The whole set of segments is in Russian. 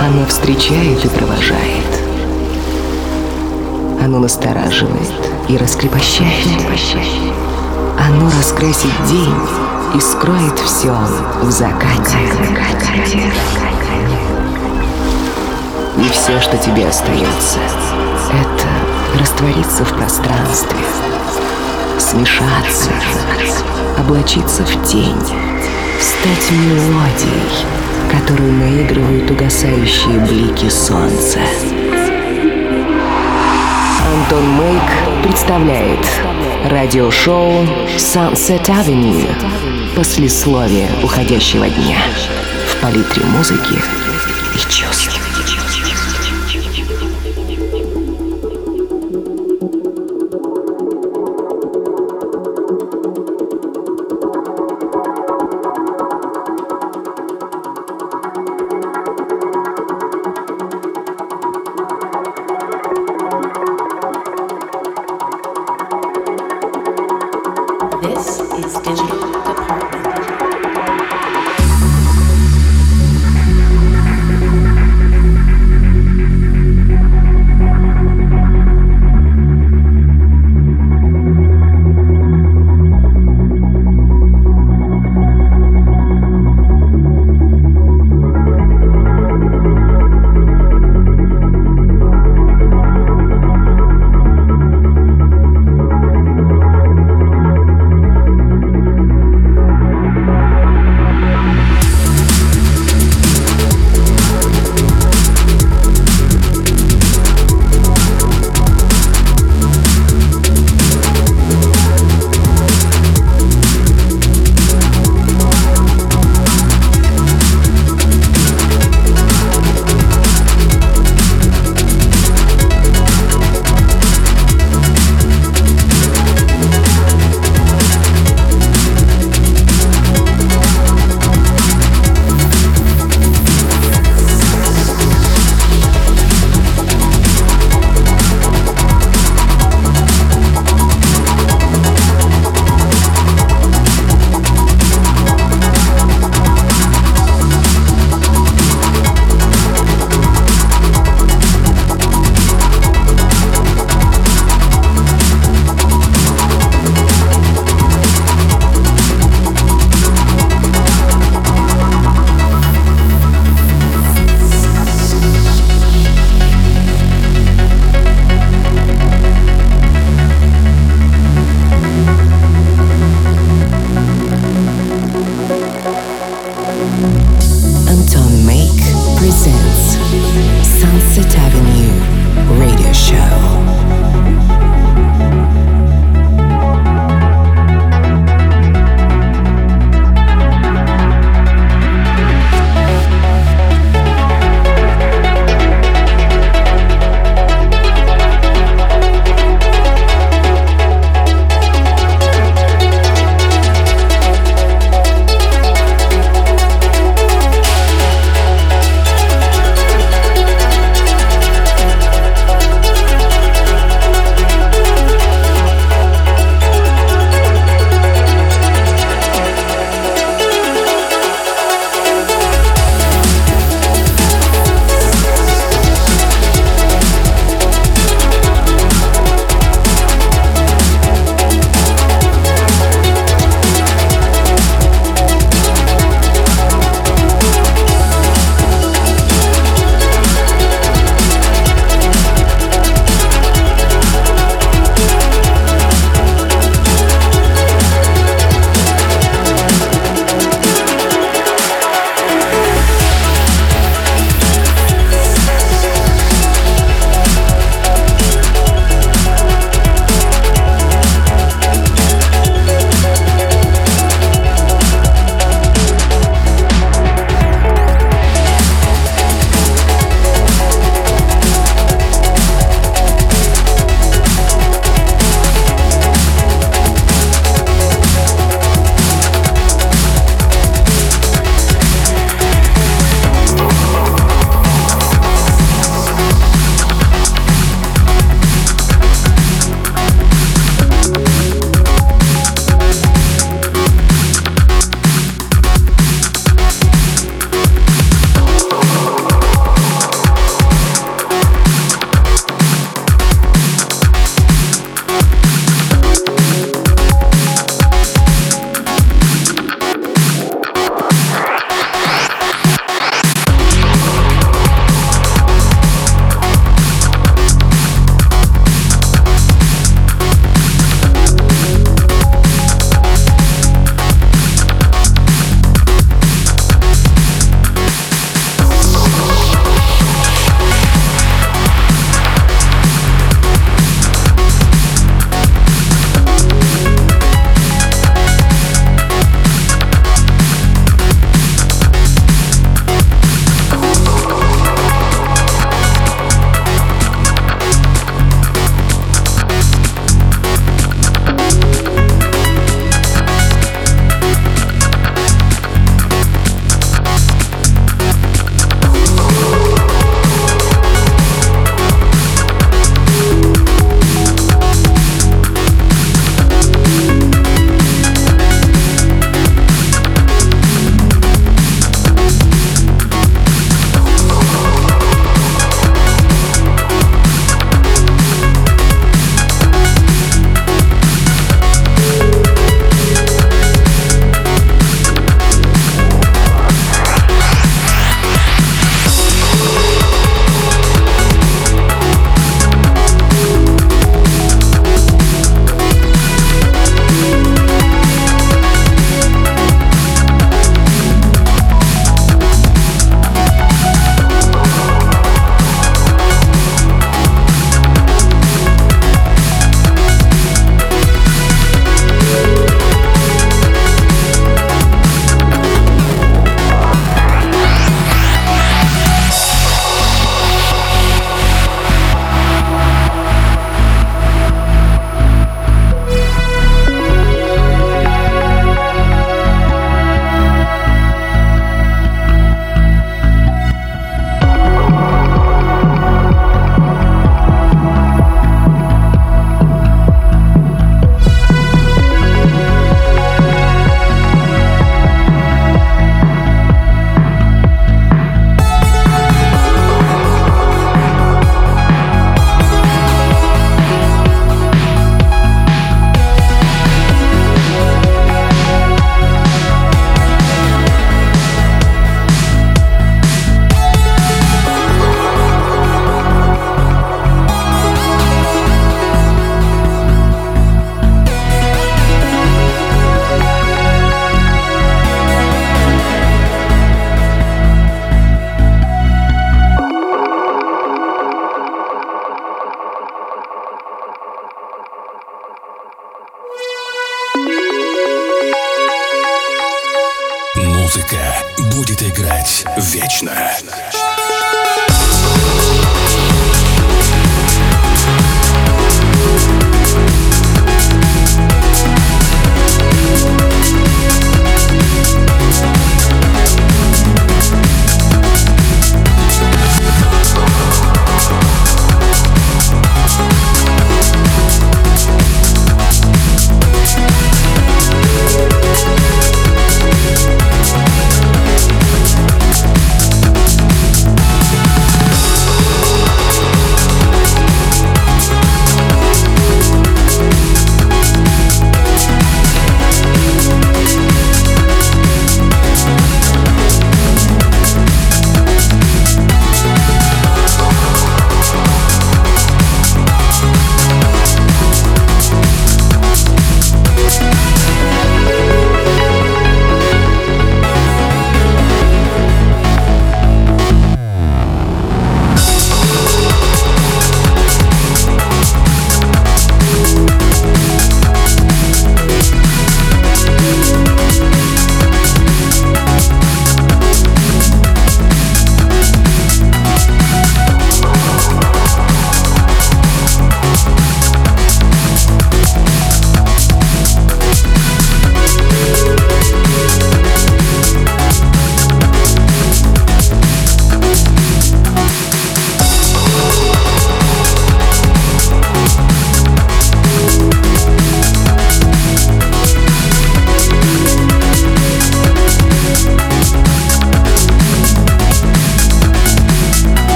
Оно встречает и провожает. Оно настораживает и раскрепощает. Оно раскрасит день и скроет все в закате. И все, что тебе остается, это раствориться в пространстве, смешаться, облачиться в тень, стать мелодией, которую наигрывают угасающие блики солнца. Антон Мейк представляет радиошоу Sunset Avenue послесловие уходящего дня в палитре музыки и чувств.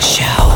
Show.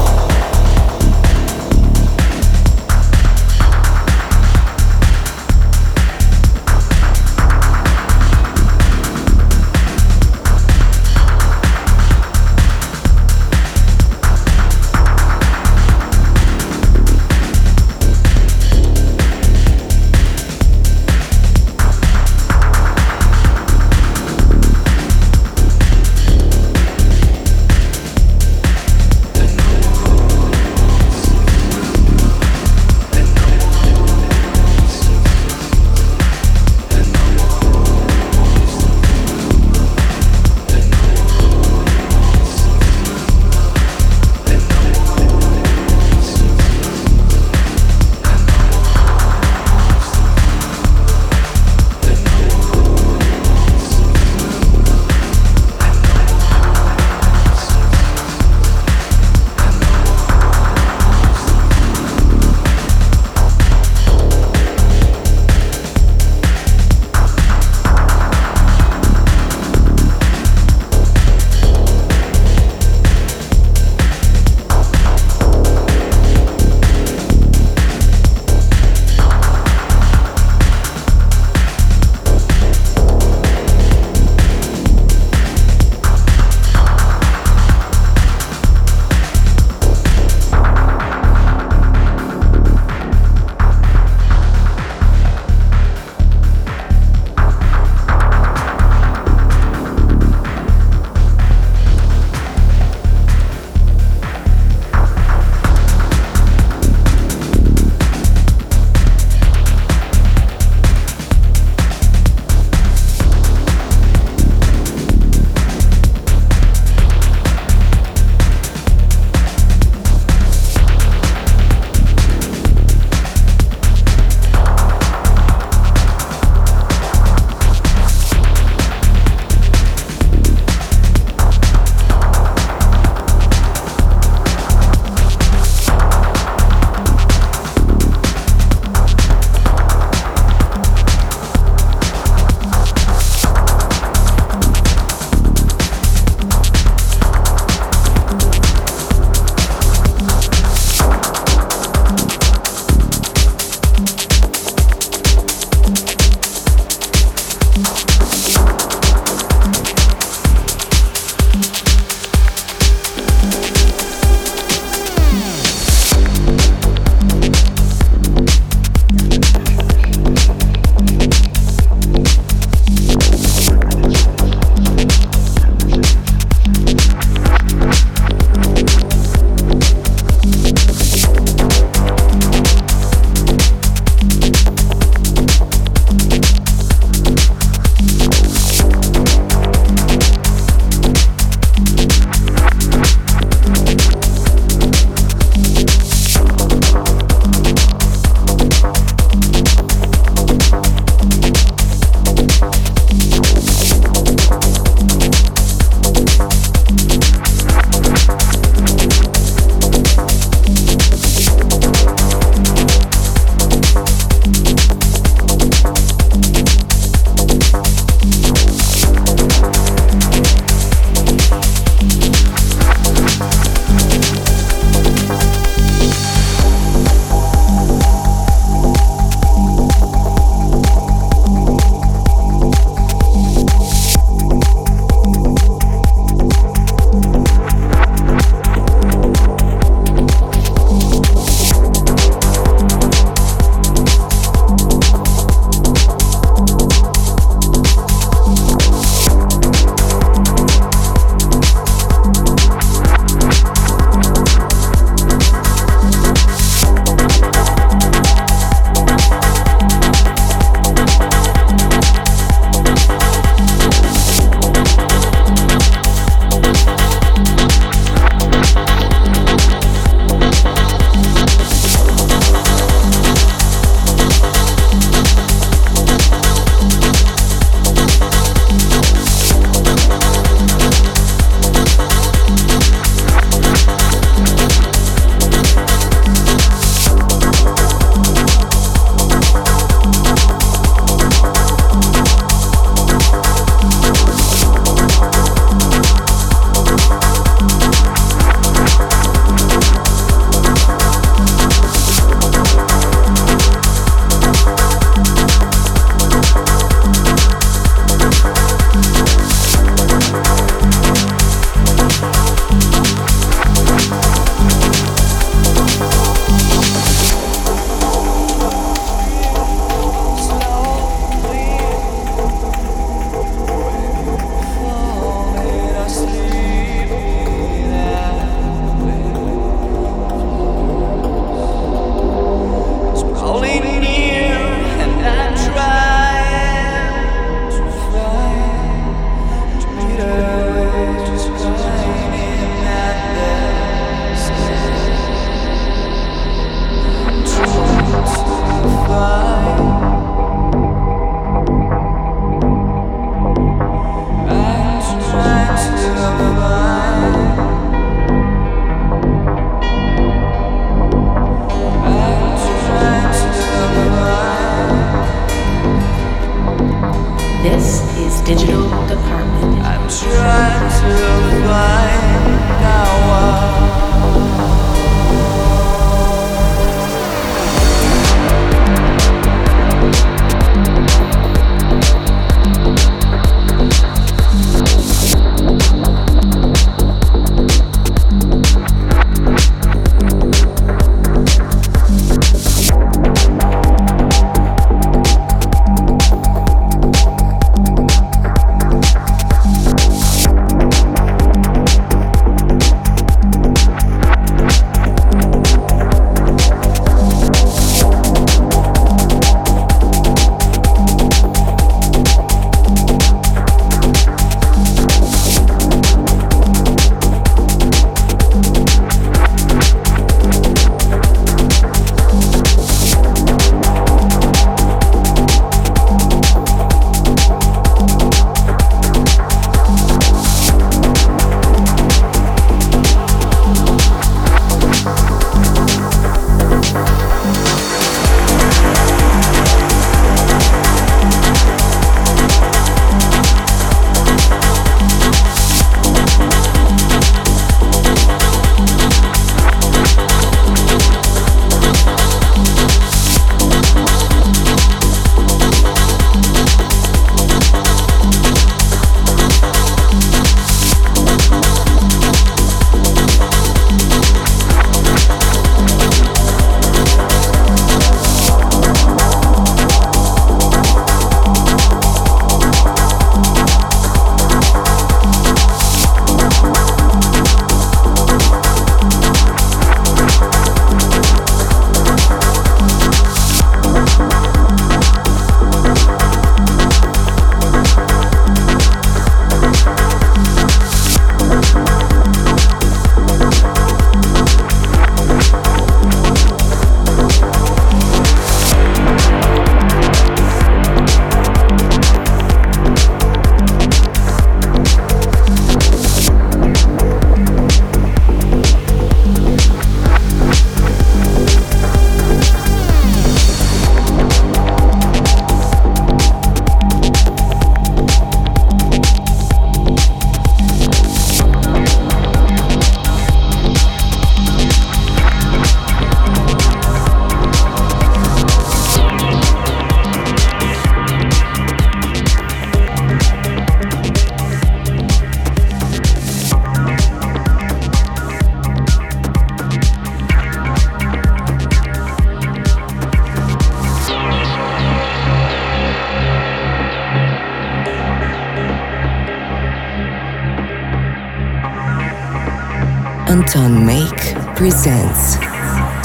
Anton Make presents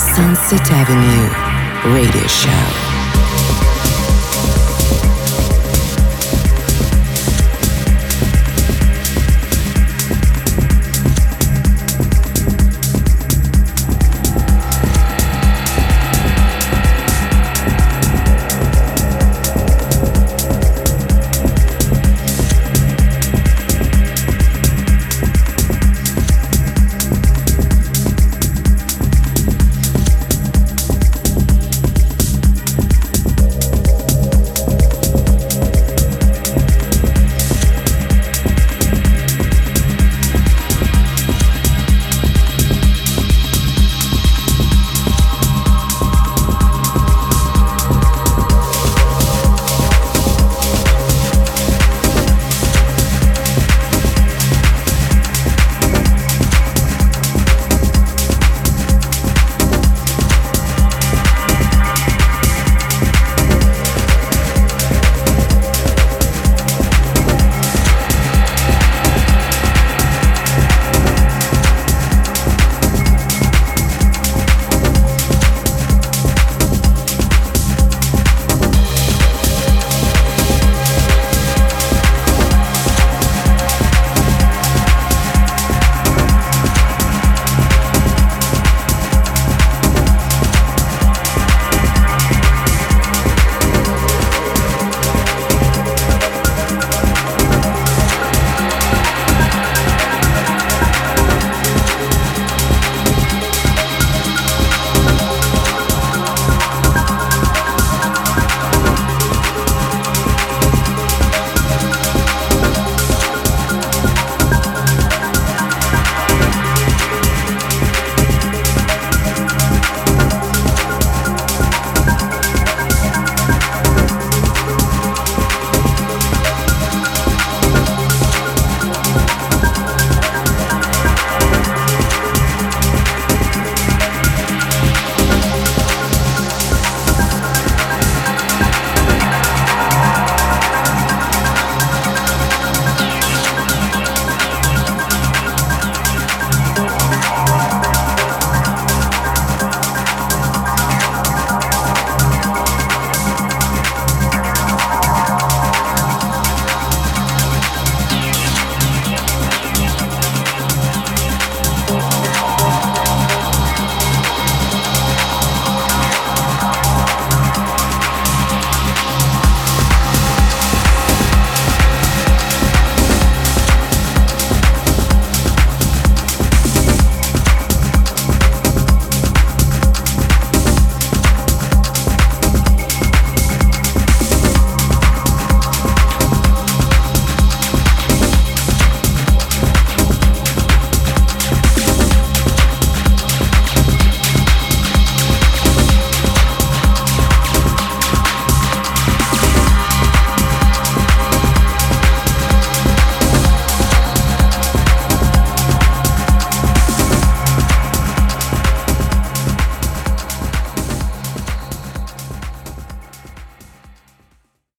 Sunset Avenue Radio Show.